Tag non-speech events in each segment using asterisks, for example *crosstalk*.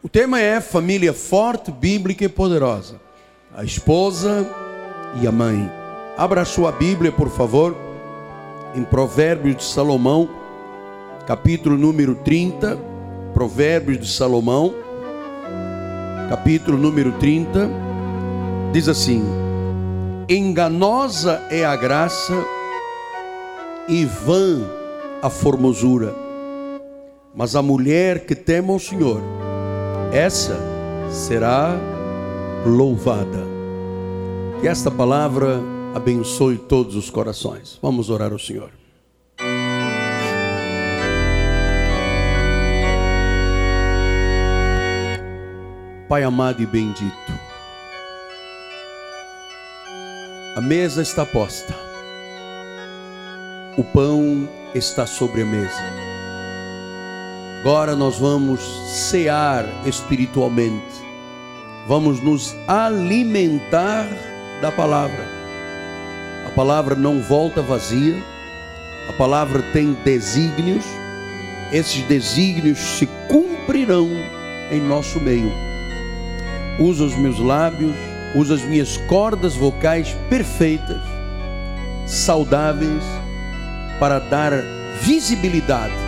O tema é família forte, bíblica e poderosa. A esposa e a mãe. Abra a sua Bíblia, por favor, em Provérbios de Salomão, capítulo número 30. Provérbios de Salomão, capítulo número 30. Diz assim: Enganosa é a graça e vã a formosura, mas a mulher que teme ao Senhor, essa será louvada. Que esta palavra abençoe todos os corações. Vamos orar ao Senhor. Pai amado e bendito, a mesa está posta, o pão está sobre a mesa. Agora nós vamos cear espiritualmente, vamos nos alimentar da palavra. A palavra não volta vazia, a palavra tem desígnios, esses desígnios se cumprirão em nosso meio. Usa os meus lábios, usa as minhas cordas vocais perfeitas, saudáveis, para dar visibilidade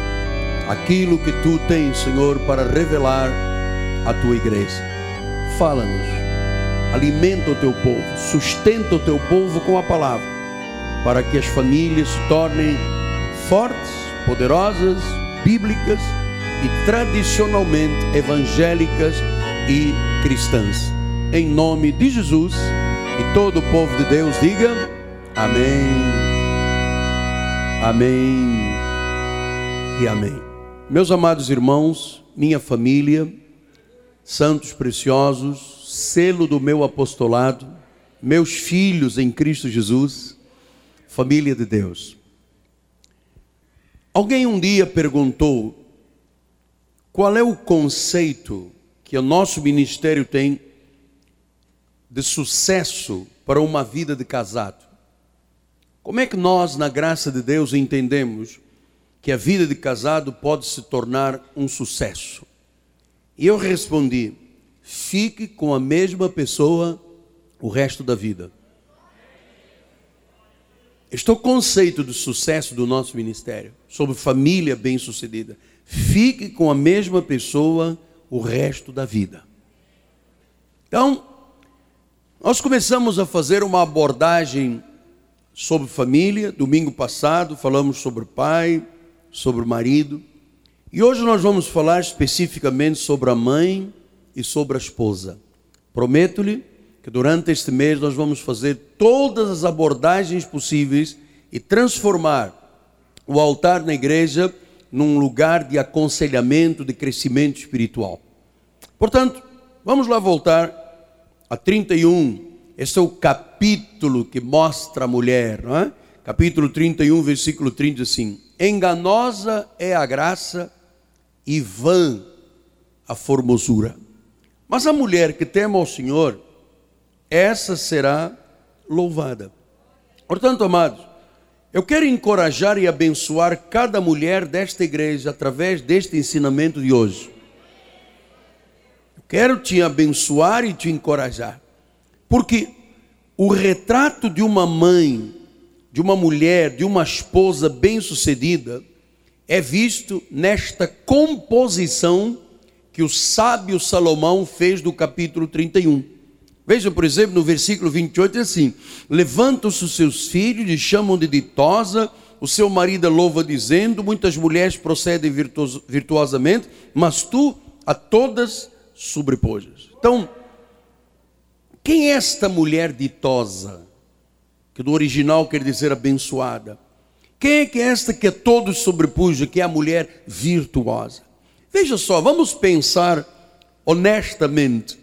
aquilo que tu tens, Senhor, para revelar à tua igreja. Fala-nos, alimenta o teu povo, sustenta o teu povo com a palavra, para que as famílias se tornem fortes, poderosas, bíblicas e tradicionalmente evangélicas e cristãs. Em nome de Jesus e todo o povo de Deus diga: Amém. Amém e amém. Meus amados irmãos, minha família, santos preciosos, selo do meu apostolado, meus filhos em Cristo Jesus, família de Deus. Alguém um dia perguntou qual é o conceito que o nosso ministério tem de sucesso para uma vida de casado. Como é que nós, na graça de Deus, entendemos que a vida de casado pode se tornar um sucesso. E eu respondi: fique com a mesma pessoa o resto da vida. Este é o conceito do sucesso do nosso ministério, sobre família bem-sucedida. Fique com a mesma pessoa o resto da vida. Então, nós começamos a fazer uma abordagem sobre família. Domingo passado falamos sobre pai, sobre o marido. E hoje nós vamos falar especificamente sobre a mãe e sobre a esposa. Prometo-lhe que durante este mês nós vamos fazer todas as abordagens possíveis e transformar o altar na igreja num lugar de aconselhamento, de crescimento espiritual. Portanto, vamos lá voltar a 31. Esse é o capítulo que mostra a mulher, não é? Capítulo 31, versículo 30 assim: Enganosa é a graça e vã a formosura. Mas a mulher que teme ao Senhor, essa será louvada. Portanto, amados, eu quero encorajar e abençoar cada mulher desta igreja através deste ensinamento de hoje. Eu quero te abençoar e te encorajar, porque o retrato de uma mãe de uma mulher, de uma esposa bem-sucedida, é visto nesta composição que o sábio Salomão fez do capítulo 31. Vejam, por exemplo, no versículo 28 é assim: Levantam-se os seus filhos e chamam de ditosa, o seu marido louva dizendo: Muitas mulheres procedem virtuosamente, mas tu a todas sobrepujas. Então, quem é esta mulher ditosa? Que do original quer dizer abençoada. Quem é que é esta que a todos sobrepuja, que é a mulher virtuosa? Veja só, vamos pensar honestamente.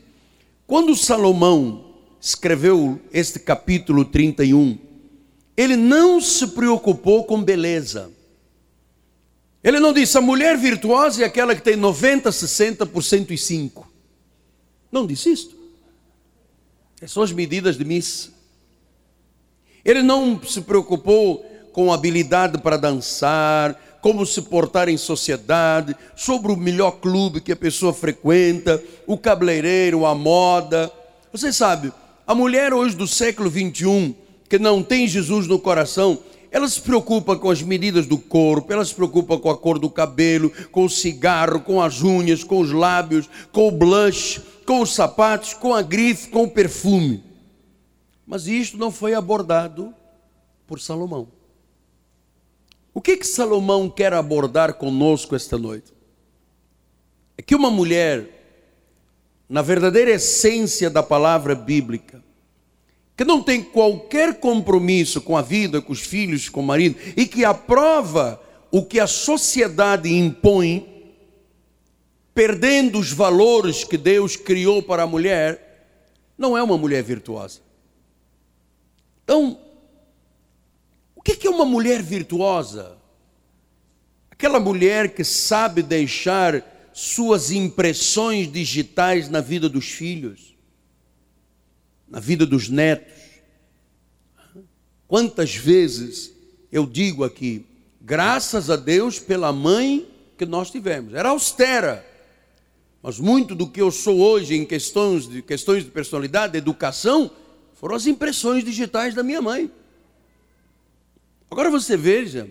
Quando Salomão escreveu este capítulo 31, ele não se preocupou com beleza. Ele não disse a mulher virtuosa é aquela que tem 90, 60 por 105. Não disse isto. Essas são as medidas de Miss. Ele não se preocupou com habilidade para dançar, como se portar em sociedade, sobre o melhor clube que a pessoa frequenta, o cabeleireiro, a moda. Você sabe, a mulher hoje do século 21, que não tem Jesus no coração, ela se preocupa com as medidas do corpo, ela se preocupa com a cor do cabelo, com o cigarro, com as unhas, com os lábios, com o blush, com os sapatos, com a grife, com o perfume. Mas isto não foi abordado por Salomão. O que que Salomão quer abordar conosco esta noite? É que uma mulher, na verdadeira essência da palavra bíblica, que não tem qualquer compromisso com a vida, com os filhos, com o marido, e que aprova o que a sociedade impõe, perdendo os valores que Deus criou para a mulher, não é uma mulher virtuosa. Então, o que é uma mulher virtuosa? Aquela mulher que sabe deixar suas impressões digitais na vida dos filhos na vida dos netos. Quantas vezes eu digo aqui, graças a Deus pela mãe que nós tivemos. Era austera, mas muito do que eu sou hoje em questões de, questões de personalidade, de educação, foram as impressões digitais da minha mãe. Agora você veja,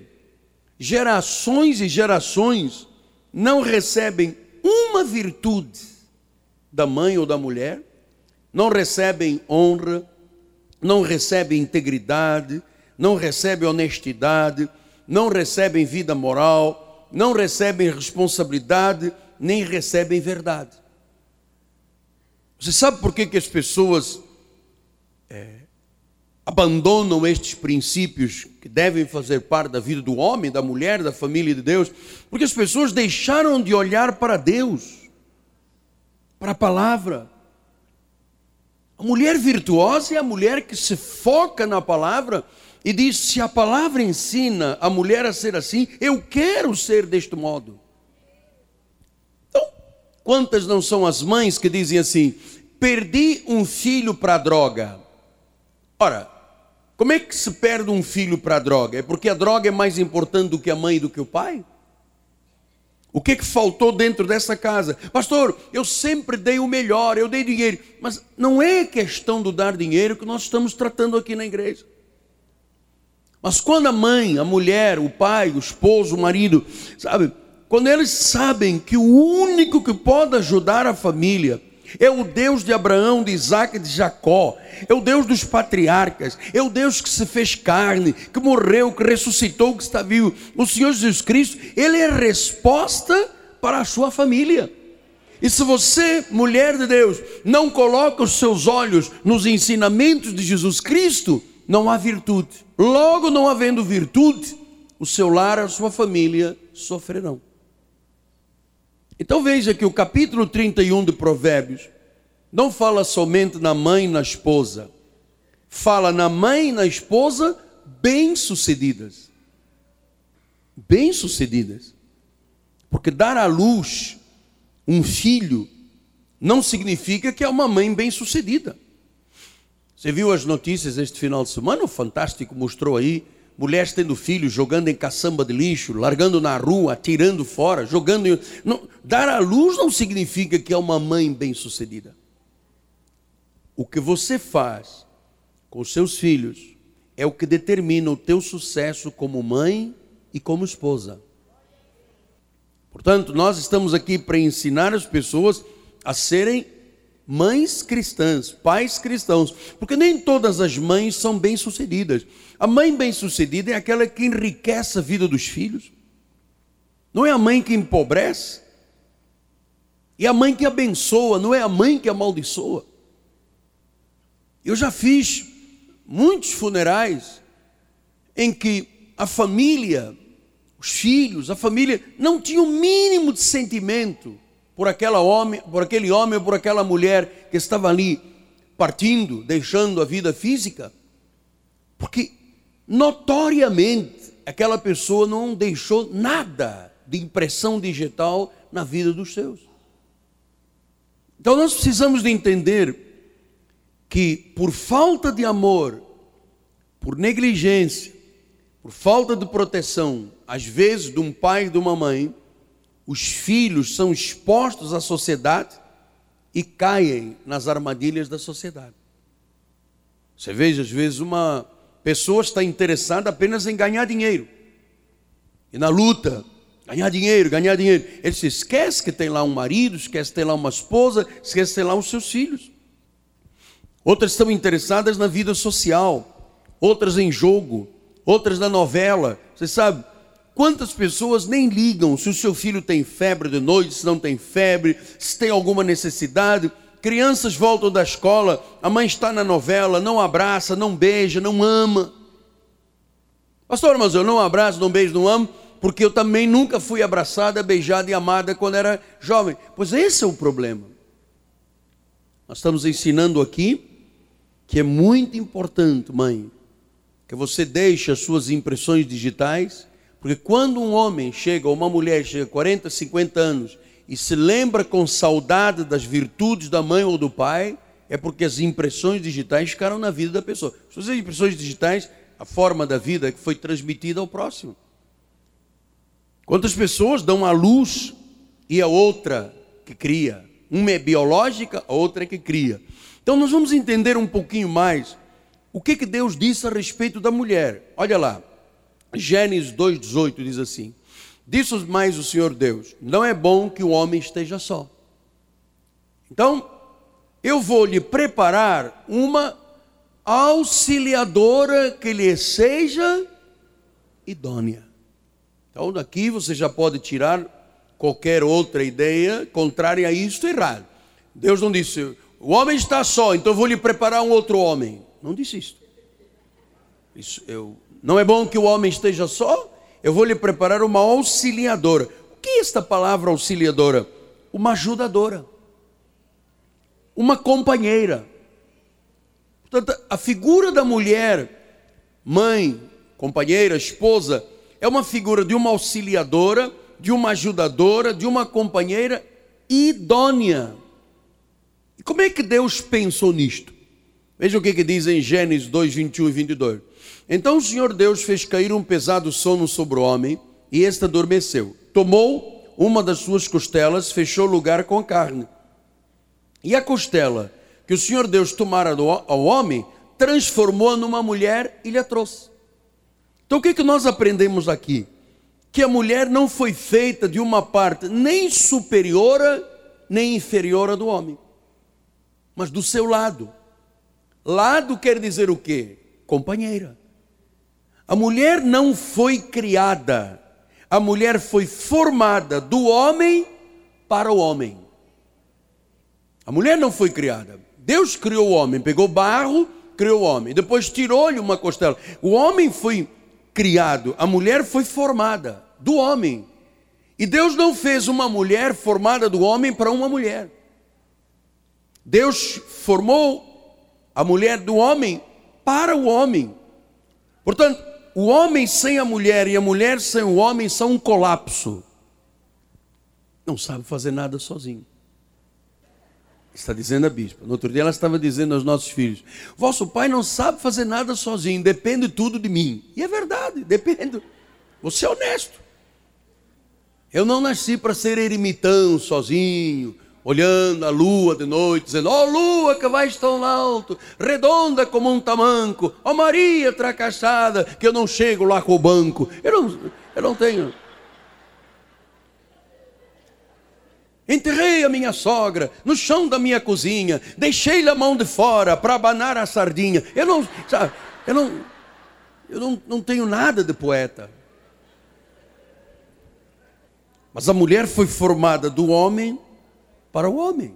gerações e gerações não recebem uma virtude da mãe ou da mulher não recebem honra, não recebem integridade, não recebem honestidade, não recebem vida moral, não recebem responsabilidade, nem recebem verdade. Você sabe por que, que as pessoas é, abandonam estes princípios que devem fazer parte da vida do homem, da mulher, da família de Deus? Porque as pessoas deixaram de olhar para Deus, para a palavra. A mulher virtuosa é a mulher que se foca na palavra e diz: se a palavra ensina a mulher a ser assim, eu quero ser deste modo. Então, quantas não são as mães que dizem assim: perdi um filho para a droga? Ora, como é que se perde um filho para a droga? É porque a droga é mais importante do que a mãe e do que o pai? O que, que faltou dentro dessa casa? Pastor, eu sempre dei o melhor, eu dei dinheiro. Mas não é questão do dar dinheiro que nós estamos tratando aqui na igreja. Mas quando a mãe, a mulher, o pai, o esposo, o marido, sabe, quando eles sabem que o único que pode ajudar a família é o Deus de Abraão, de Isaac e de Jacó, é o Deus dos patriarcas, é o Deus que se fez carne, que morreu, que ressuscitou, que está vivo. O Senhor Jesus Cristo, Ele é resposta para a sua família. E se você, mulher de Deus, não coloca os seus olhos nos ensinamentos de Jesus Cristo, não há virtude. Logo, não havendo virtude, o seu lar, a sua família sofrerão. Então veja que o capítulo 31 de Provérbios não fala somente na mãe e na esposa, fala na mãe e na esposa bem-sucedidas. Bem-sucedidas. Porque dar à luz um filho não significa que é uma mãe bem-sucedida. Você viu as notícias este final de semana? O Fantástico mostrou aí mulheres tendo filhos, jogando em caçamba de lixo, largando na rua, atirando fora, jogando. Em... Não, dar à luz não significa que é uma mãe bem-sucedida. O que você faz com os seus filhos é o que determina o teu sucesso como mãe e como esposa. Portanto, nós estamos aqui para ensinar as pessoas a serem mães cristãs, pais cristãos, porque nem todas as mães são bem-sucedidas. A mãe bem-sucedida é aquela que enriquece a vida dos filhos. Não é a mãe que empobrece. E a mãe que abençoa, não é a mãe que amaldiçoa. Eu já fiz muitos funerais em que a família, os filhos, a família não tinha o mínimo de sentimento por aquela homem, por aquele homem ou por aquela mulher que estava ali partindo, deixando a vida física, porque notoriamente aquela pessoa não deixou nada de impressão digital na vida dos seus. Então nós precisamos de entender que por falta de amor, por negligência, por falta de proteção, às vezes, de um pai e de uma mãe, os filhos são expostos à sociedade e caem nas armadilhas da sociedade. Você veja, às vezes, uma pessoa está interessada apenas em ganhar dinheiro. E na luta, ganhar dinheiro, ganhar dinheiro. Ele se esquece que tem lá um marido, esquece que tem lá uma esposa, esquece que tem lá os seus filhos. Outras estão interessadas na vida social, outras em jogo, outras na novela. Você sabe, quantas pessoas nem ligam se o seu filho tem febre de noite, se não tem febre, se tem alguma necessidade. Crianças voltam da escola, a mãe está na novela, não abraça, não beija, não ama. Pastor, mas eu não abraço, não beijo, não amo, porque eu também nunca fui abraçada, beijada e amada quando era jovem. Pois esse é o problema. Nós estamos ensinando aqui que é muito importante, mãe, que você deixe as suas impressões digitais, porque quando um homem chega, ou uma mulher chega a 40, 50 anos e se lembra com saudade das virtudes da mãe ou do pai, é porque as impressões digitais ficaram na vida da pessoa. As impressões digitais, a forma da vida que foi transmitida ao próximo. Quantas pessoas dão a luz e a outra que cria? Uma é biológica, a outra é que cria. Então nós vamos entender um pouquinho mais o que, que Deus disse a respeito da mulher. Olha lá, Gênesis 2,18 diz assim: Disse mais o Senhor Deus: Não é bom que o homem esteja só. Então, eu vou lhe preparar uma auxiliadora que lhe seja idônea. Então, daqui você já pode tirar qualquer outra ideia contrária a isto errado. Deus não disse, o homem está só, então vou lhe preparar um outro homem. Não disse isso. isso eu, não é bom que o homem esteja só? Eu vou lhe preparar uma auxiliadora. O que é esta palavra auxiliadora? Uma ajudadora. Uma companheira. Portanto, a figura da mulher, mãe, companheira, esposa, é uma figura de uma auxiliadora, de uma ajudadora, de uma companheira idônea. E como é que Deus pensou nisto? Veja o que, que diz em Gênesis 2, 21 e 22. Então o Senhor Deus fez cair um pesado sono sobre o homem, e este adormeceu. Tomou uma das suas costelas, fechou o lugar com carne. E a costela que o Senhor Deus tomara ao homem, transformou-a numa mulher e lhe a trouxe. Então o que, que nós aprendemos aqui? Que a mulher não foi feita de uma parte nem superiora, nem inferior do homem, mas do seu lado. Lado quer dizer o quê? Companheira. A mulher não foi criada, a mulher foi formada do homem para o homem. A mulher não foi criada. Deus criou o homem, pegou barro, criou o homem, depois tirou-lhe uma costela. O homem foi criado, a mulher foi formada do homem. E Deus não fez uma mulher formada do homem para uma mulher. Deus formou a mulher do homem para o homem. Portanto, o homem sem a mulher e a mulher sem o homem são um colapso. Não sabe fazer nada sozinho. Está dizendo a bispa. No outro dia ela estava dizendo aos nossos filhos: Vosso pai não sabe fazer nada sozinho, depende tudo de mim. E é verdade, depende. Você é honesto. Eu não nasci para ser ermitão sozinho, olhando a lua de noite, dizendo: Ó oh, lua que vais tão alto, redonda como um tamanco, ó oh, Maria tracassada, que eu não chego lá com o banco. Eu não, eu não tenho. Enterrei a minha sogra no chão da minha cozinha, deixei-lhe a mão de fora para abanar a sardinha. Eu não, sabe, eu não, eu não, não tenho nada de poeta. Mas a mulher foi formada do homem para o homem.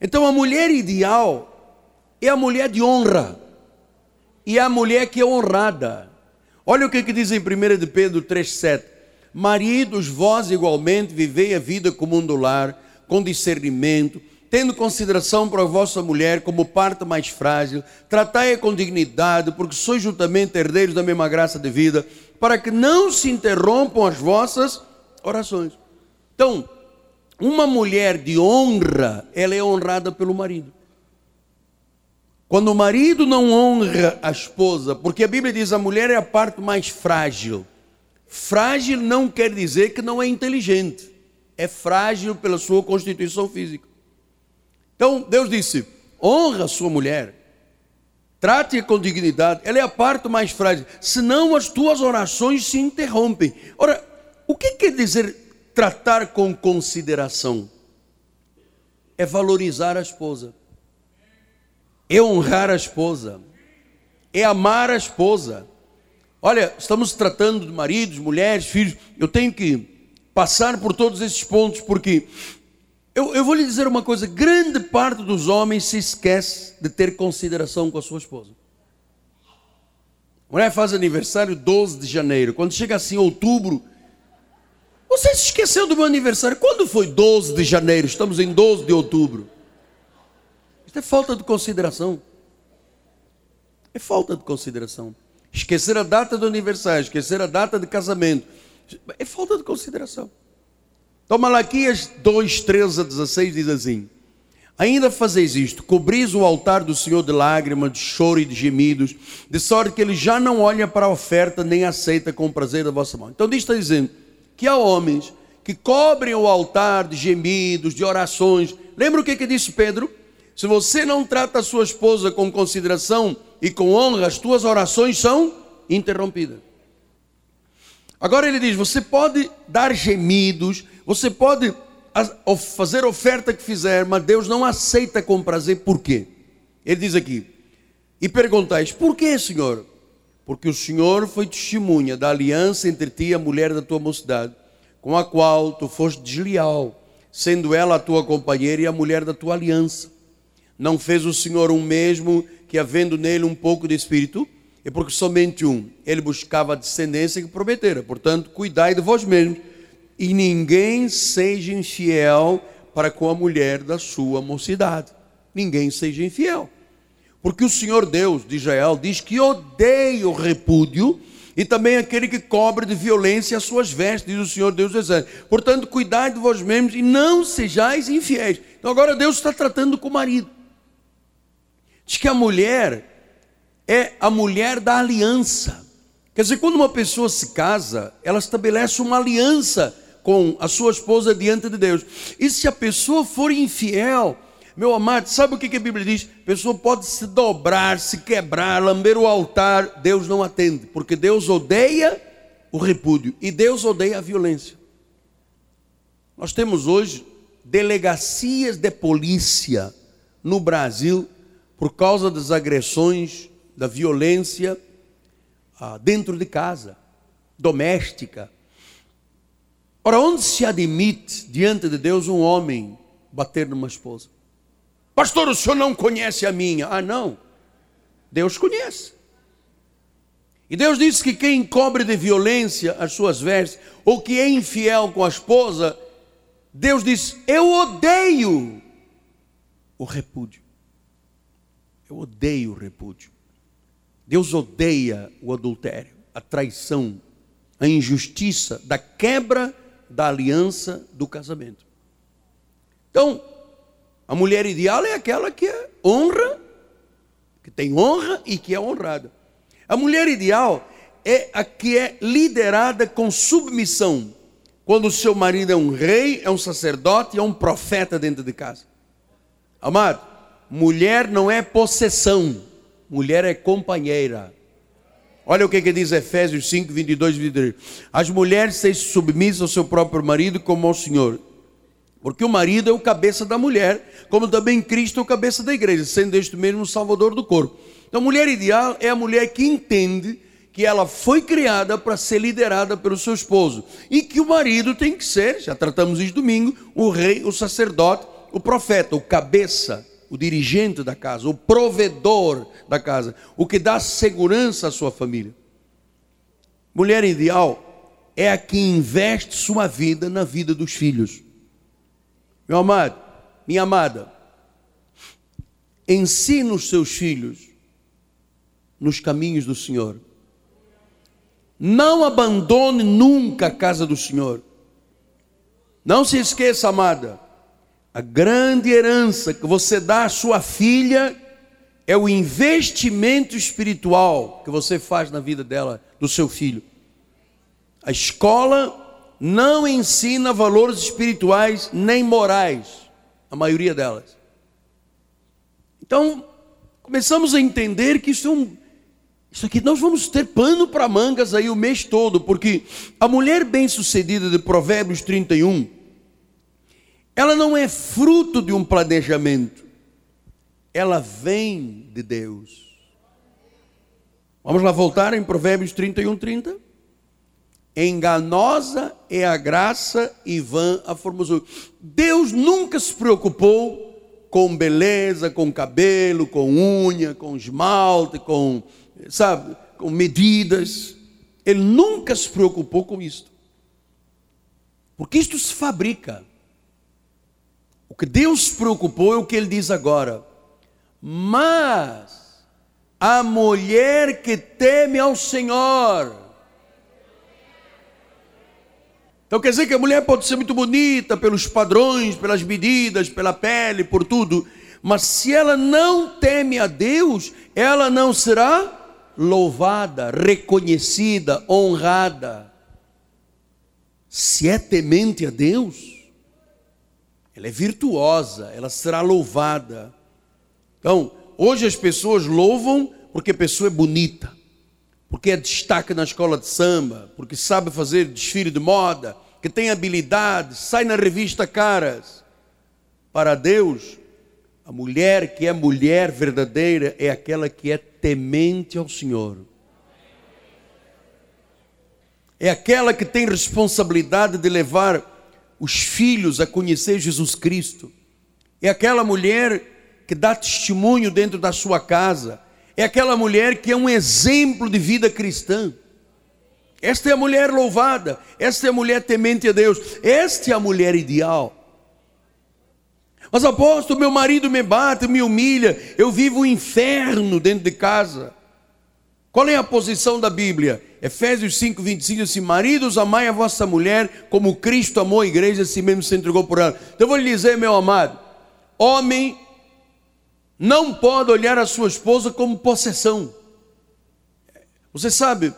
Então a mulher ideal é a mulher de honra. E é a mulher que é honrada. Olha o que, que diz em 1 de Pedro 3,7. Maridos, vós igualmente vivei a vida comum do lar, com discernimento, tendo consideração para a vossa mulher como parte mais frágil, tratai-a com dignidade, porque sois juntamente herdeiros da mesma graça de vida, para que não se interrompam as vossas orações. Então, uma mulher de honra, ela é honrada pelo marido. Quando o marido não honra a esposa, porque a Bíblia diz a mulher é a parte mais frágil, Frágil não quer dizer que não é inteligente. É frágil pela sua constituição física. Então, Deus disse: honra a sua mulher, trate-a com dignidade, ela é a parte mais frágil, senão as tuas orações se interrompem. Ora, o que quer dizer tratar com consideração? É valorizar a esposa, é honrar a esposa, é amar a esposa. Olha, estamos tratando de maridos, mulheres, filhos. Eu tenho que passar por todos esses pontos, porque eu, eu, vou lhe dizer uma coisa: grande parte dos homens se esquece de ter consideração com a sua esposa. A mulher faz aniversário 12 de janeiro. Quando chega assim outubro, você se esqueceu do meu aniversário. Quando foi 12 de janeiro? Estamos em 12 de outubro. Isso é falta de consideração. É falta de consideração. Esquecer a data do aniversário, esquecer a data de casamento. É falta de consideração. Então, Malaquias 2, 13 a 16 diz assim: Ainda fazeis isto, cobris o altar do Senhor de lágrimas, de choro e de gemidos, de sorte que ele já não olha para a oferta nem aceita com prazer da vossa mão. Então, diz está dizendo que há homens que cobrem o altar de gemidos, de orações. Lembra o que, que disse Pedro? Se você não trata a sua esposa com consideração e com honra, as tuas orações são interrompidas. Agora ele diz: você pode dar gemidos, você pode fazer oferta que fizer, mas Deus não aceita com prazer, por quê? Ele diz aqui: e perguntais, por que, Senhor? Porque o Senhor foi testemunha da aliança entre ti e a mulher da tua mocidade, com a qual tu foste desleal, sendo ela a tua companheira e a mulher da tua aliança. Não fez o Senhor um mesmo que, havendo nele um pouco de espírito, e porque somente um, ele buscava a descendência que prometera. Portanto, cuidai de vós mesmos, e ninguém seja infiel para com a mulher da sua mocidade. Ninguém seja infiel. Porque o Senhor Deus de Israel diz que odeia o repúdio e também aquele que cobre de violência as suas vestes, diz o Senhor Deus do exército. Portanto, cuidai de vós mesmos e não sejais infiéis. Então agora Deus está tratando com o marido. Diz que a mulher é a mulher da aliança. Quer dizer, quando uma pessoa se casa, ela estabelece uma aliança com a sua esposa diante de Deus. E se a pessoa for infiel, meu amado, sabe o que a Bíblia diz? A pessoa pode se dobrar, se quebrar, lamber o altar, Deus não atende, porque Deus odeia o repúdio e Deus odeia a violência. Nós temos hoje delegacias de polícia no Brasil por causa das agressões, da violência ah, dentro de casa, doméstica. Ora, onde se admite diante de Deus um homem bater numa esposa? Pastor, o senhor não conhece a minha. Ah, não. Deus conhece. E Deus disse que quem cobre de violência as suas vestes, ou que é infiel com a esposa, Deus diz: Eu odeio o repúdio. Eu odeio o repúdio. Deus odeia o adultério, a traição, a injustiça da quebra da aliança do casamento. Então, a mulher ideal é aquela que é honra, que tem honra e que é honrada. A mulher ideal é a que é liderada com submissão. Quando o seu marido é um rei, é um sacerdote, é um profeta dentro de casa. Amado, mulher não é possessão, mulher é companheira. Olha o que, que diz Efésios 5, 22 e 23. As mulheres sejam submissas ao seu próprio marido como ao Senhor. Porque o marido é o cabeça da mulher, como também Cristo é o cabeça da igreja, sendo este mesmo o salvador do corpo. Então, mulher ideal é a mulher que entende que ela foi criada para ser liderada pelo seu esposo e que o marido tem que ser, já tratamos isso domingo, o rei, o sacerdote, o profeta, o cabeça o dirigente da casa, o provedor da casa, o que dá segurança à sua família. Mulher ideal é a que investe sua vida na vida dos filhos. Meu amado, minha amada, ensina os seus filhos nos caminhos do Senhor. Não abandone nunca a casa do Senhor. Não se esqueça, amada, a grande herança que você dá à sua filha é o investimento espiritual que você faz na vida dela, do seu filho. A escola não ensina valores espirituais nem morais, a maioria delas. Então, começamos a entender que isso é um, isso aqui nós vamos ter pano para mangas aí o mês todo, porque a mulher bem-sucedida de Provérbios 31, ela não é fruto de um planejamento, ela vem de Deus. Vamos lá voltar em Provérbios 31, 30. Enganosa é a graça e vã a formosura. Deus nunca se preocupou com beleza, com cabelo, com unha, com esmalte, com, sabe, com medidas. Ele nunca se preocupou com isto. Porque isto se fabrica. O que Deus se preocupou é o que ele diz agora. Mas a mulher que teme ao Senhor, Então quer dizer que a mulher pode ser muito bonita pelos padrões, pelas medidas, pela pele, por tudo, mas se ela não teme a Deus, ela não será louvada, reconhecida, honrada. Se é temente a Deus, ela é virtuosa, ela será louvada. Então, hoje as pessoas louvam porque a pessoa é bonita porque é destaque na escola de samba, porque sabe fazer desfile de moda, que tem habilidade, sai na revista Caras. Para Deus, a mulher que é mulher verdadeira é aquela que é temente ao Senhor. É aquela que tem responsabilidade de levar os filhos a conhecer Jesus Cristo. É aquela mulher que dá testemunho dentro da sua casa é aquela mulher que é um exemplo de vida cristã. Esta é a mulher louvada, esta é a mulher temente a Deus, esta é a mulher ideal. Mas apóstolo, meu marido me bate, me humilha, eu vivo um inferno dentro de casa. Qual é a posição da Bíblia? Efésios 5, 25 diz assim: Maridos, amai a vossa mulher como Cristo amou a igreja, assim mesmo se entregou por ela. Então eu vou lhe dizer, meu amado, homem não pode olhar a sua esposa como possessão. Você sabe,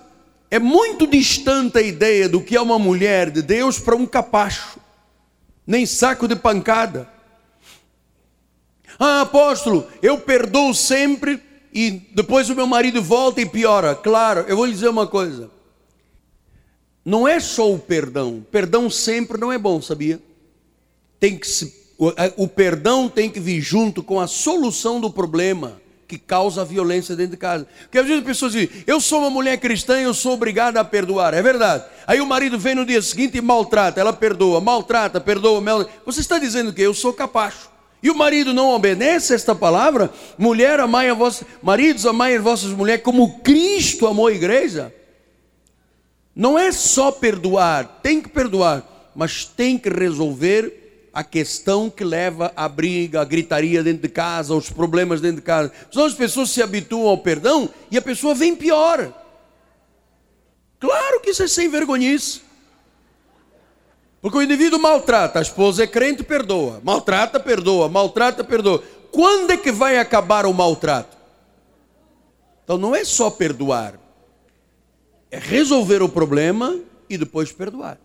é muito distante a ideia do que é uma mulher de Deus para um capacho, nem saco de pancada. Ah, apóstolo, eu perdoo sempre e depois o meu marido volta e piora. Claro, eu vou lhe dizer uma coisa. Não é só o perdão, perdão sempre não é bom, sabia? Tem que se o, o perdão tem que vir junto com a solução do problema que causa a violência dentro de casa. Porque às vezes as pessoas dizem, eu sou uma mulher cristã e eu sou obrigada a perdoar. É verdade. Aí o marido vem no dia seguinte e maltrata, ela perdoa, maltrata, perdoa. maltrata. Você está dizendo que eu sou capacho. E o marido não obedece esta palavra? Mulher, amai a vossa, maridos, amai as vossas mulheres como Cristo amou a igreja. Não é só perdoar, tem que perdoar, mas tem que resolver a questão que leva à briga, à gritaria dentro de casa, aos problemas dentro de casa. Senão as pessoas se habituam ao perdão e a pessoa vem pior. Claro que isso é sem vergonhice. Porque o indivíduo maltrata, a esposa é crente, perdoa. Maltrata, perdoa. Maltrata, perdoa. Quando é que vai acabar o maltrato? Então não é só perdoar, é resolver o problema e depois perdoar.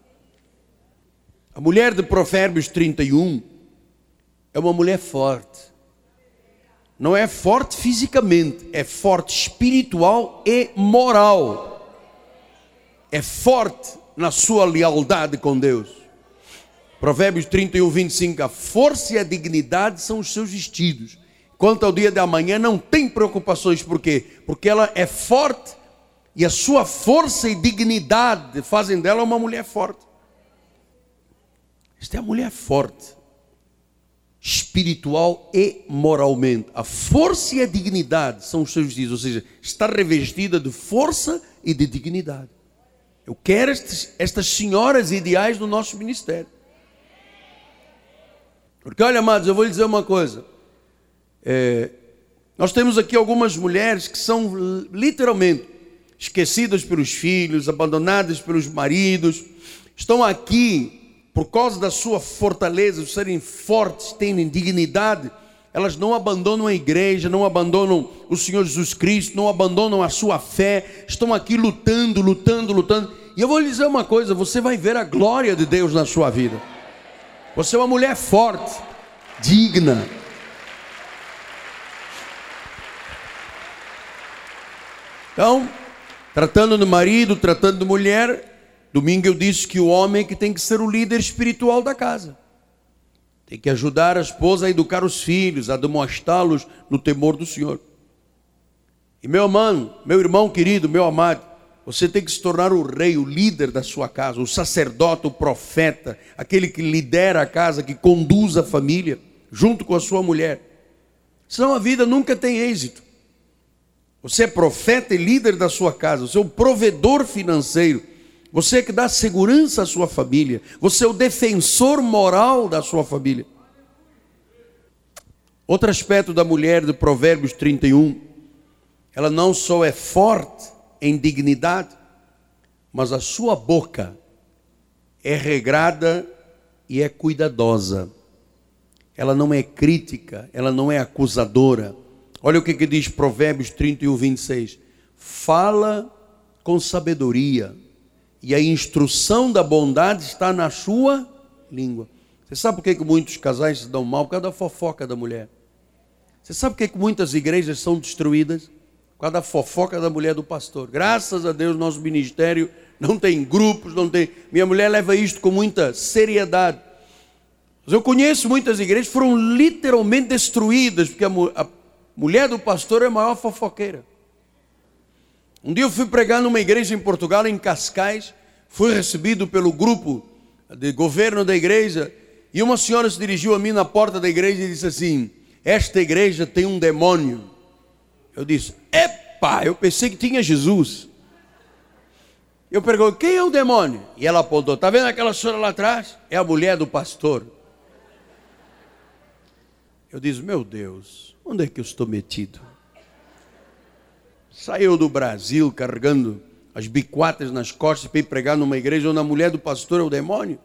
A mulher de Provérbios 31 é uma mulher forte. Não é forte fisicamente, é forte espiritual e moral. É forte na sua lealdade com Deus. Provérbios 31, 25: A força e a dignidade são os seus vestidos. Quanto ao dia de amanhã, não tem preocupações, por quê? Porque ela é forte e a sua força e dignidade fazem dela uma mulher forte. Esta é a mulher forte, espiritual e moralmente. A força e a dignidade são os seus dias, ou seja, está revestida de força e de dignidade. Eu quero estes, estas senhoras ideais no nosso ministério. Porque, olha, amados, eu vou lhe dizer uma coisa. É, nós temos aqui algumas mulheres que são literalmente esquecidas pelos filhos, abandonadas pelos maridos, estão aqui por causa da sua fortaleza, de serem fortes, terem dignidade, elas não abandonam a igreja, não abandonam o Senhor Jesus Cristo, não abandonam a sua fé, estão aqui lutando, lutando, lutando, E eu vou lhe dizer uma coisa: você vai ver a glória de Deus na sua vida. Você é uma mulher forte, digna. Então, tratando do marido, tratando de mulher, domingo eu disse que o homem é que tem que ser o líder espiritual da casa. Tem que ajudar a esposa a educar os filhos, a demonstrá-los no temor do Senhor. E meu irmão, meu irmão querido, meu amado, você tem que se tornar o rei, o líder da sua casa, o sacerdote, o profeta, aquele que lidera a casa, que conduz a família, junto com a sua mulher. Senão a vida nunca tem êxito. Você é profeta e líder da sua casa, você é o provedor financeiro, você é que dá segurança à sua família, você é o defensor moral da sua família. Outro aspecto da mulher de Provérbios 31, ela não só é forte, em dignidade, mas a sua boca é regrada e é cuidadosa. Ela não é crítica, ela não é acusadora. Olha o que, que diz Provérbios 31, 26. Fala com sabedoria, e a instrução da bondade está na sua língua. Você sabe por que, que muitos casais se dão mal? Por causa da fofoca da mulher. Você sabe por que, que muitas igrejas são destruídas? causa da fofoca da mulher do pastor. Graças a Deus, nosso ministério não tem grupos, não tem. Minha mulher leva isto com muita seriedade. Mas eu conheço muitas igrejas que foram literalmente destruídas, porque a, a mulher do pastor é a maior fofoqueira. Um dia eu fui pregar numa igreja em Portugal, em Cascais, fui recebido pelo grupo de governo da igreja, e uma senhora se dirigiu a mim na porta da igreja e disse assim: Esta igreja tem um demônio. Eu disse: Epa, eu pensei que tinha Jesus. Eu perguntei: Quem é o demônio? E ela apontou: Está vendo aquela senhora lá atrás? É a mulher do pastor. Eu disse: Meu Deus, onde é que eu estou metido? Saiu do Brasil carregando as biquatas nas costas para ir pregar numa igreja onde a mulher do pastor é o demônio.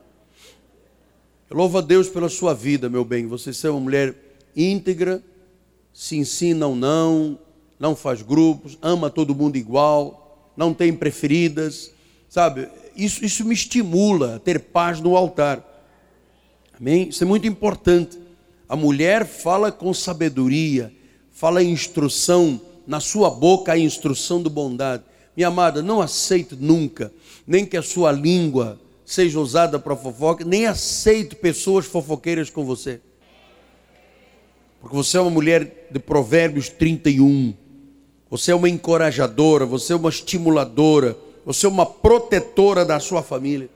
Eu louvo a Deus pela sua vida, meu bem. Você é uma mulher íntegra, se ensina ou não, não faz grupos, ama todo mundo igual, não tem preferidas, sabe? Isso, isso me estimula a ter paz no altar. Amém? Isso é muito importante. A mulher fala com sabedoria, fala instrução, na sua boca a instrução de bondade. Minha amada, não aceito nunca, nem que a sua língua seja usada para fofoca, nem aceito pessoas fofoqueiras com você. Porque você é uma mulher de Provérbios 31. Você é uma encorajadora, você é uma estimuladora, você é uma protetora da sua família.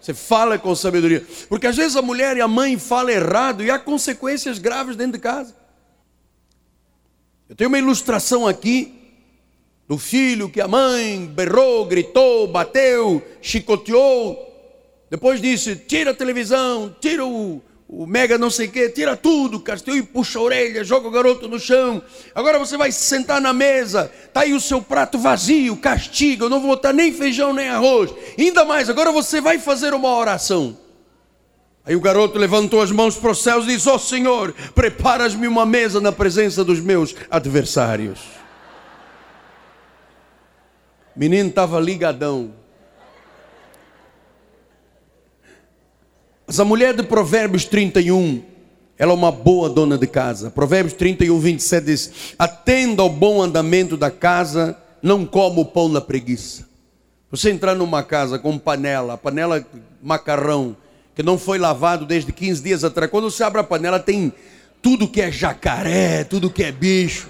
Você fala com sabedoria. Porque às vezes a mulher e a mãe falam errado e há consequências graves dentro de casa. Eu tenho uma ilustração aqui do filho que a mãe berrou, gritou, bateu, chicoteou. Depois disse: tira a televisão, tira o, o mega não sei o que, tira tudo, Castilho, e puxa a orelha, joga o garoto no chão. Agora você vai sentar na mesa, tá aí o seu prato vazio, castiga, eu não vou botar nem feijão nem arroz. Ainda mais, agora você vai fazer uma oração. Aí o garoto levantou as mãos para os céus e disse: Ó oh, Senhor, preparas-me uma mesa na presença dos meus adversários. O menino estava ligadão. Mas a mulher de Provérbios 31, ela é uma boa dona de casa. Provérbios 31, 27 diz: Atenda ao bom andamento da casa, não coma o pão na preguiça. Você entrar numa casa com panela, panela macarrão, que não foi lavado desde 15 dias atrás, quando você abre a panela, tem tudo que é jacaré, tudo que é bicho.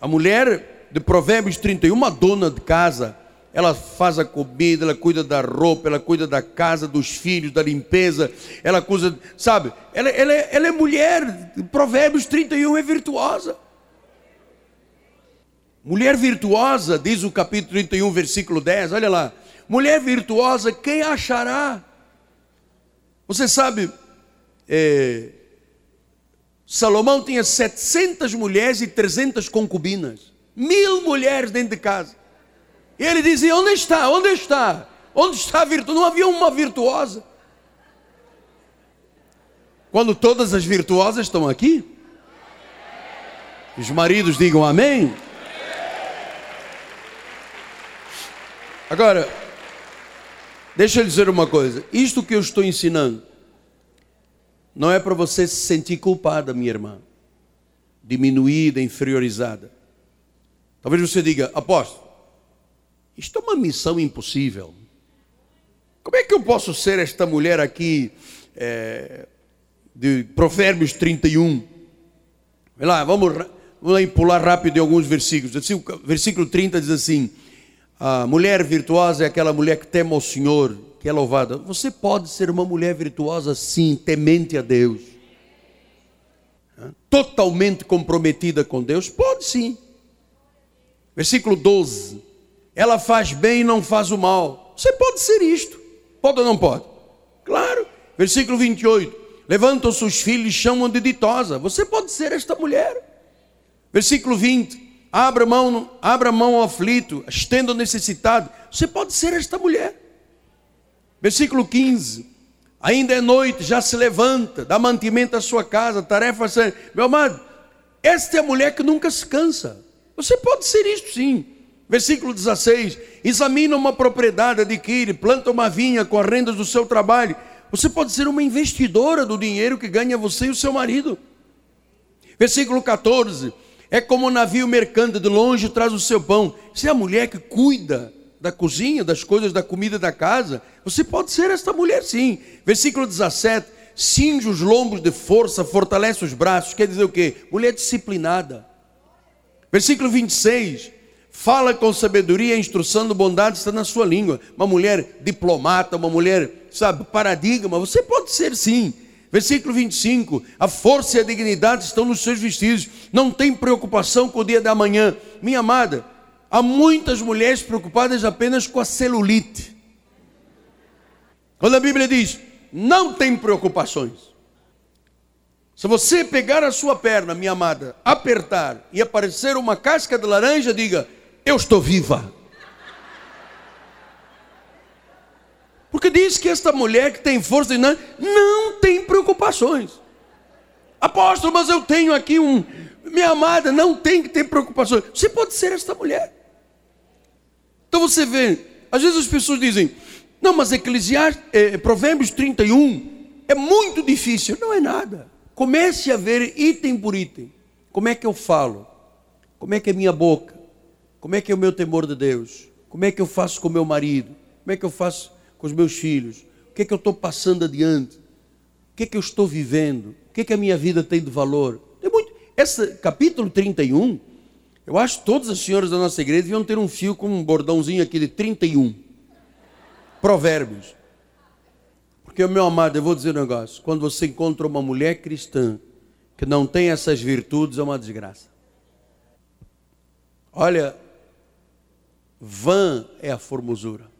A mulher de Provérbios 31, uma dona de casa, ela faz a comida, ela cuida da roupa, ela cuida da casa, dos filhos, da limpeza, ela cuida, sabe? Ela, ela, é, ela é mulher, Provérbios 31 é virtuosa. Mulher virtuosa, diz o capítulo 31, versículo 10, olha lá. Mulher virtuosa, quem achará? Você sabe, é, Salomão tinha 700 mulheres e 300 concubinas, mil mulheres dentro de casa. E ele dizia: Onde está? Onde está? Onde está a virtude? Não havia uma virtuosa. Quando todas as virtuosas estão aqui, os maridos digam amém. Agora, Deixa eu dizer uma coisa: isto que eu estou ensinando não é para você se sentir culpada, minha irmã, diminuída, inferiorizada. Talvez você diga, apóstolo, isto é uma missão impossível. Como é que eu posso ser esta mulher aqui é, de Provérbios 31? Vai lá, vamos, vamos pular rápido em alguns versículos. Assim, versículo 30 diz assim: A mulher virtuosa é aquela mulher que teme ao Senhor, que é louvada. Você pode ser uma mulher virtuosa, sim, temente a Deus. Totalmente comprometida com Deus? Pode sim. Versículo 12: Ela faz bem e não faz o mal. Você pode ser isto. Pode ou não pode? Claro. Versículo 28. Levantam seus filhos e chamam de ditosa. Você pode ser esta mulher. Versículo 20. Abra mão, abra mão ao aflito, estenda o necessitado. Você pode ser esta mulher. Versículo 15. Ainda é noite, já se levanta, dá mantimento à sua casa, tarefa. Meu amado, esta é a mulher que nunca se cansa. Você pode ser isto sim. Versículo 16: examina uma propriedade, adquire, planta uma vinha com as rendas do seu trabalho. Você pode ser uma investidora do dinheiro que ganha você e o seu marido. Versículo 14: é como um navio mercante, de longe traz o seu pão. Você é a mulher que cuida da cozinha, das coisas da comida da casa. Você pode ser esta mulher sim. Versículo 17: cinge os lombos de força, fortalece os braços. Quer dizer o quê? Mulher disciplinada. Versículo 26: fala com sabedoria, a instrução de bondade está na sua língua. Uma mulher diplomata, uma mulher, sabe, paradigma, você pode ser sim. Versículo 25: a força e a dignidade estão nos seus vestidos, não tem preocupação com o dia da manhã. Minha amada, há muitas mulheres preocupadas apenas com a celulite. Quando a Bíblia diz, não tem preocupações. Se você pegar a sua perna, minha amada, apertar e aparecer uma casca de laranja, diga: eu estou viva. Porque diz que esta mulher que tem força de não tem preocupações. Apóstolo, mas eu tenho aqui um. Minha amada, não tem que ter preocupações. Você pode ser esta mulher. Então você vê, às vezes as pessoas dizem, não, mas Eclesiastes, é, Provérbios 31 é muito difícil. Não é nada. Comece a ver item por item. Como é que eu falo? Como é que é minha boca? Como é que é o meu temor de Deus? Como é que eu faço com meu marido? Como é que eu faço com os meus filhos? O que é que eu estou passando adiante? Que é que eu estou vivendo? O que é que a minha vida tem de valor? Tem muito. Esse capítulo 31, eu acho que todas as senhoras da nossa igreja deviam ter um fio com um bordãozinho aqui de 31. Provérbios. Porque, meu amado, eu vou dizer um negócio: quando você encontra uma mulher cristã que não tem essas virtudes, é uma desgraça. Olha, Vã é a formosura.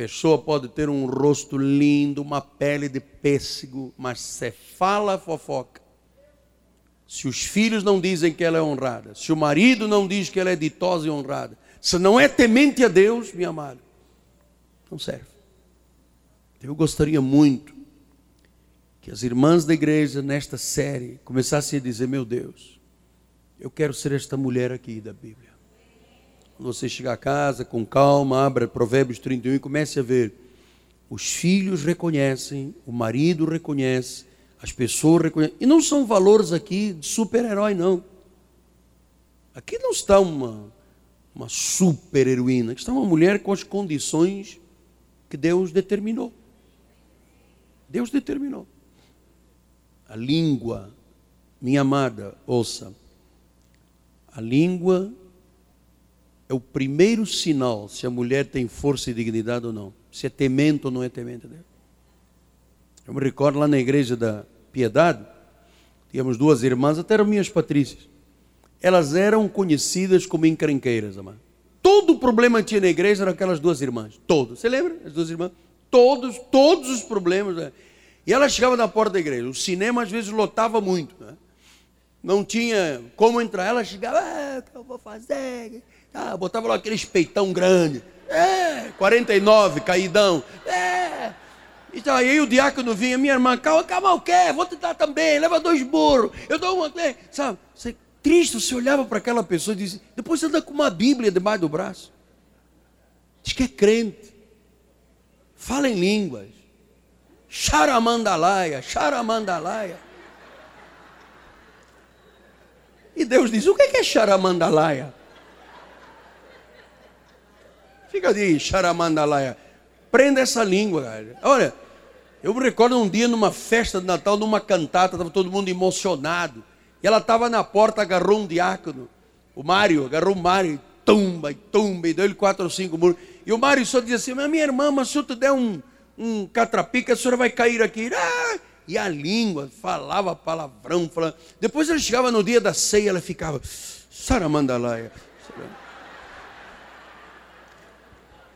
Pessoa pode ter um rosto lindo, uma pele de pêssego, mas se fala fofoca. Se os filhos não dizem que ela é honrada, se o marido não diz que ela é ditosa e honrada, se não é temente a Deus, minha amada, não serve. Eu gostaria muito que as irmãs da igreja, nesta série, começassem a dizer: Meu Deus, eu quero ser esta mulher aqui da Bíblia. Quando você chegar a casa, com calma, abra Provérbios 31 e comece a ver. Os filhos reconhecem, o marido reconhece, as pessoas reconhecem. E não são valores aqui de super-herói, não. Aqui não está uma, uma super-heroína, aqui está uma mulher com as condições que Deus determinou. Deus determinou. A língua, minha amada, ouça. A língua é o primeiro sinal se a mulher tem força e dignidade ou não. Se é temente ou não é temente. Eu me recordo lá na igreja da Piedade, tínhamos duas irmãs, até eram minhas patrícias. Elas eram conhecidas como encrenqueiras, amado. Todo o problema que tinha na igreja eram aquelas duas irmãs. Todos. Você lembra? As duas irmãs? Todos, todos os problemas. Né? E elas chegavam na porta da igreja. O cinema às vezes lotava muito. Né? Não tinha como entrar. Ela chegava, ah, o que eu vou fazer? Ah, botava lá aquele peitão grande. É, 49, caidão. É. Então, aí o diácono vinha, minha irmã, calma, calma o quê? Vou te dar também, leva dois burros. Eu dou uma. Sabe, você, você olhava para aquela pessoa e dizia, depois você anda com uma Bíblia debaixo do braço. Diz que é crente. fala em línguas. Charamandalaia, charamandalaia. E Deus diz: o que é charamandalaia? Fica de charamandalaia. Prenda essa língua, cara. Olha, eu me recordo um dia numa festa de Natal, numa cantata, estava todo mundo emocionado. E ela estava na porta, agarrou um diácono, o Mário, agarrou o Mário, tumba, e tumba, e deu ele quatro ou cinco muros. E o Mário só dizia assim: minha irmã, mas se eu te der um, um catrapica, a senhora vai cair aqui. Ah! E a língua falava palavrão. Falava... Depois ele chegava no dia da ceia, ela ficava, Saramandalaia.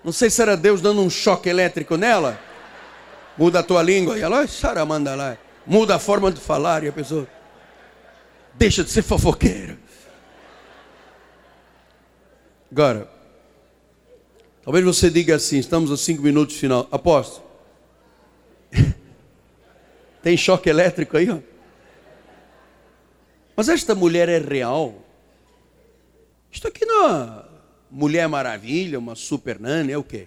Não sei se era Deus dando um choque elétrico nela. Muda a tua língua. E ela, Saramandalaia. Muda a forma de falar. E a pessoa, deixa de ser fofoqueira. Agora, talvez você diga assim: estamos a cinco minutos final. Aposto. *laughs* Tem choque elétrico aí, ó. Mas esta mulher é real. Isto aqui não é Mulher Maravilha, uma super nana, é o quê?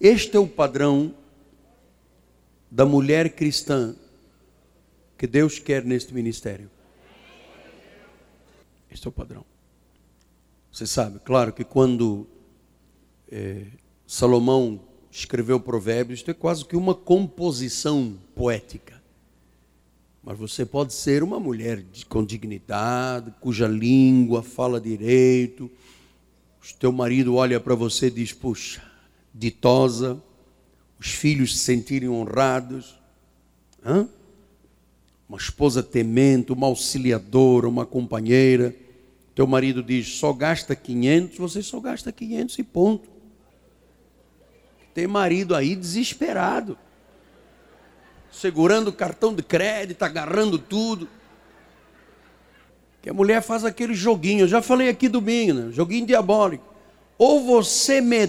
Este é o padrão da mulher cristã que Deus quer neste ministério. Este é o padrão. Você sabe, claro que quando é, Salomão escreveu Provérbios, isto é quase que uma composição poética. Mas você pode ser uma mulher com dignidade, cuja língua fala direito. O teu marido olha para você e diz: puxa, ditosa. Os filhos se sentirem honrados. Hã? Uma esposa temente, uma auxiliadora, uma companheira. Teu marido diz: só gasta 500, você só gasta 500 e ponto. Tem marido aí desesperado, segurando o cartão de crédito, agarrando tudo. Que a mulher faz aquele joguinho, eu já falei aqui domingo, né? joguinho diabólico. Ou você me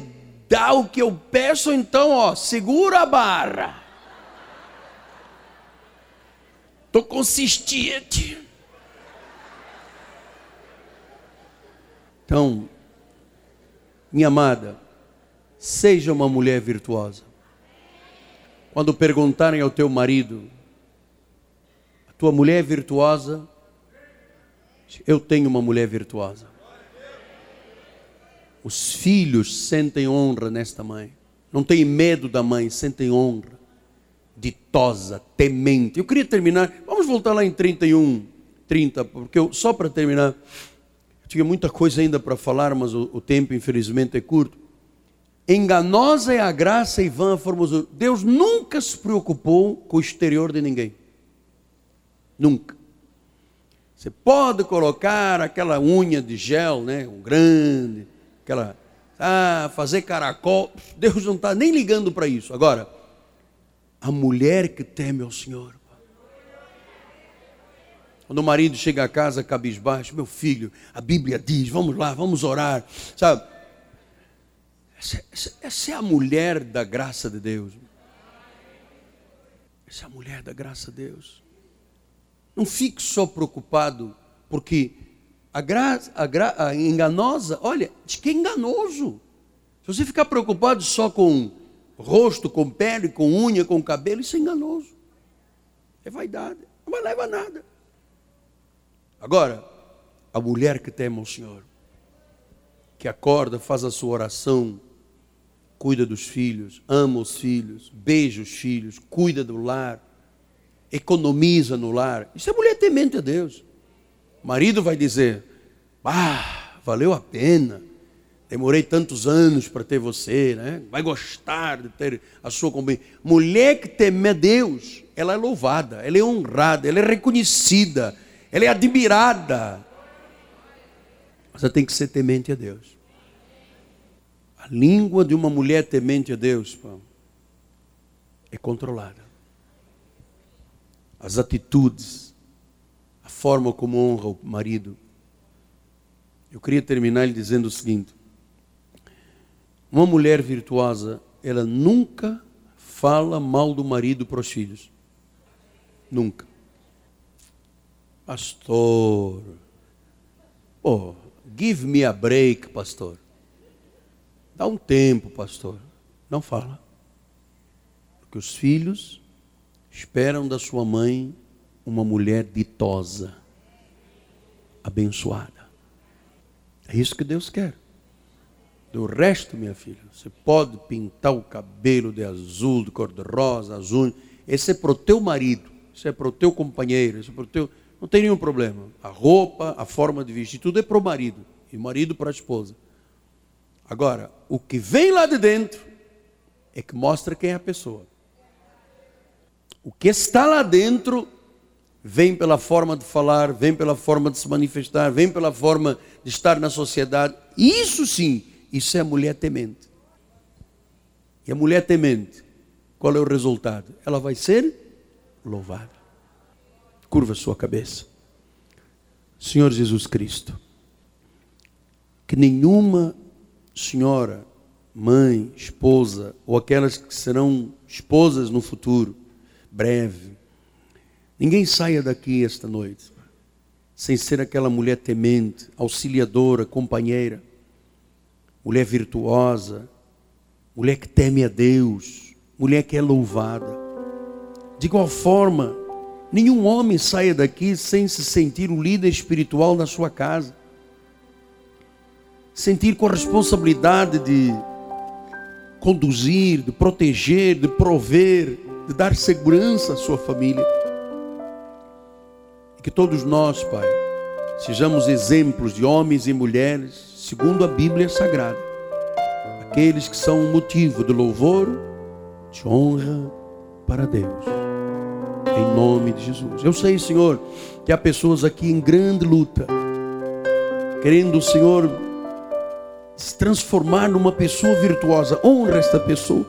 dá o que eu peço, ou então, ó, segura a barra. Tô consistente. Então, minha amada, Seja uma mulher virtuosa. Quando perguntarem ao teu marido, a tua mulher é virtuosa? Eu tenho uma mulher virtuosa. Os filhos sentem honra nesta mãe. Não tem medo da mãe, sentem honra. Ditosa, temente. Eu queria terminar. Vamos voltar lá em 31, 30, porque eu, só para terminar. tinha muita coisa ainda para falar, mas o, o tempo, infelizmente, é curto. Enganosa é a graça e vã a formosura. Deus nunca se preocupou com o exterior de ninguém. Nunca. Você pode colocar aquela unha de gel, né, um grande, aquela, ah, fazer caracol. Deus não está nem ligando para isso. Agora, a mulher que teme ao Senhor. Quando o marido chega a casa cabisbaixo, meu filho, a Bíblia diz, vamos lá, vamos orar, sabe? Essa, é a mulher da graça de Deus. Essa é a mulher da graça de Deus. Não fique só preocupado, porque a graça, a, gra, a enganosa, olha, diz que é enganoso. Se você ficar preocupado só com rosto, com pele, com unha, com cabelo, isso é enganoso. É vaidade, não leva a nada. Agora, a mulher que teme ao Senhor, que acorda, faz a sua oração, cuida dos filhos, ama os filhos, beija os filhos, cuida do lar, economiza no lar. Isso é mulher temente a Deus. O marido vai dizer: Ah, valeu a pena. Demorei tantos anos para ter você, né? Vai gostar de ter a sua companhia. Mulher que teme a Deus, ela é louvada, ela é honrada, ela é reconhecida, ela é admirada. Ela tem que ser temente a Deus. A língua de uma mulher temente a Deus é controlada. As atitudes, a forma como honra o marido. Eu queria terminar lhe dizendo o seguinte: uma mulher virtuosa, ela nunca fala mal do marido para os filhos. Nunca. Pastor, oh, give me a break, pastor. Dá um tempo, pastor. Não fala. Porque os filhos esperam da sua mãe uma mulher ditosa, abençoada. É isso que Deus quer. Do resto, minha filha, você pode pintar o cabelo de azul, de cor-de-rosa, azul. Esse é para o teu marido, isso é para o teu companheiro, isso é para o teu. Não tem nenhum problema. A roupa, a forma de vestir, tudo é para o marido. E o marido para a esposa. Agora, o que vem lá de dentro é que mostra quem é a pessoa. O que está lá dentro vem pela forma de falar, vem pela forma de se manifestar, vem pela forma de estar na sociedade. Isso sim, isso é mulher temente. E a mulher temente, qual é o resultado? Ela vai ser louvada. Curva sua cabeça. Senhor Jesus Cristo, que nenhuma senhora, mãe, esposa, ou aquelas que serão esposas no futuro, breve, ninguém saia daqui esta noite sem ser aquela mulher temente, auxiliadora, companheira, mulher virtuosa, mulher que teme a Deus, mulher que é louvada. De igual forma, nenhum homem saia daqui sem se sentir um líder espiritual na sua casa sentir com a responsabilidade de conduzir, de proteger, de prover, de dar segurança à sua família. E que todos nós, Pai, sejamos exemplos de homens e mulheres, segundo a Bíblia Sagrada, aqueles que são um motivo de louvor, de honra para Deus. Em nome de Jesus. Eu sei, Senhor, que há pessoas aqui em grande luta, querendo, Senhor, se transformar numa pessoa virtuosa. Honra esta pessoa.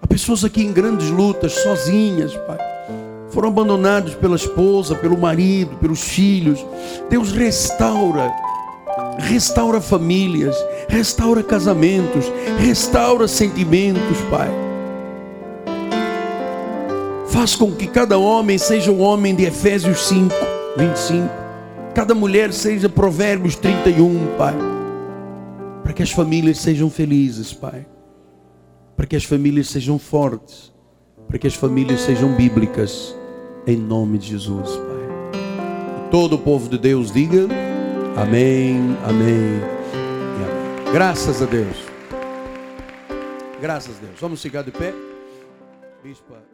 Há pessoas aqui em grandes lutas, sozinhas, Pai. Foram abandonados pela esposa, pelo marido, pelos filhos. Deus restaura, restaura famílias, restaura casamentos, restaura sentimentos, Pai. Faz com que cada homem seja um homem de Efésios 5, 25. Cada mulher seja Provérbios 31, Pai para que as famílias sejam felizes, Pai. Para que as famílias sejam fortes. Para que as famílias sejam bíblicas. Em nome de Jesus, Pai. Todo o povo de Deus diga: Amém, Amém e Amém. Graças a Deus. Graças a Deus. Vamos ficar de pé. Bispa.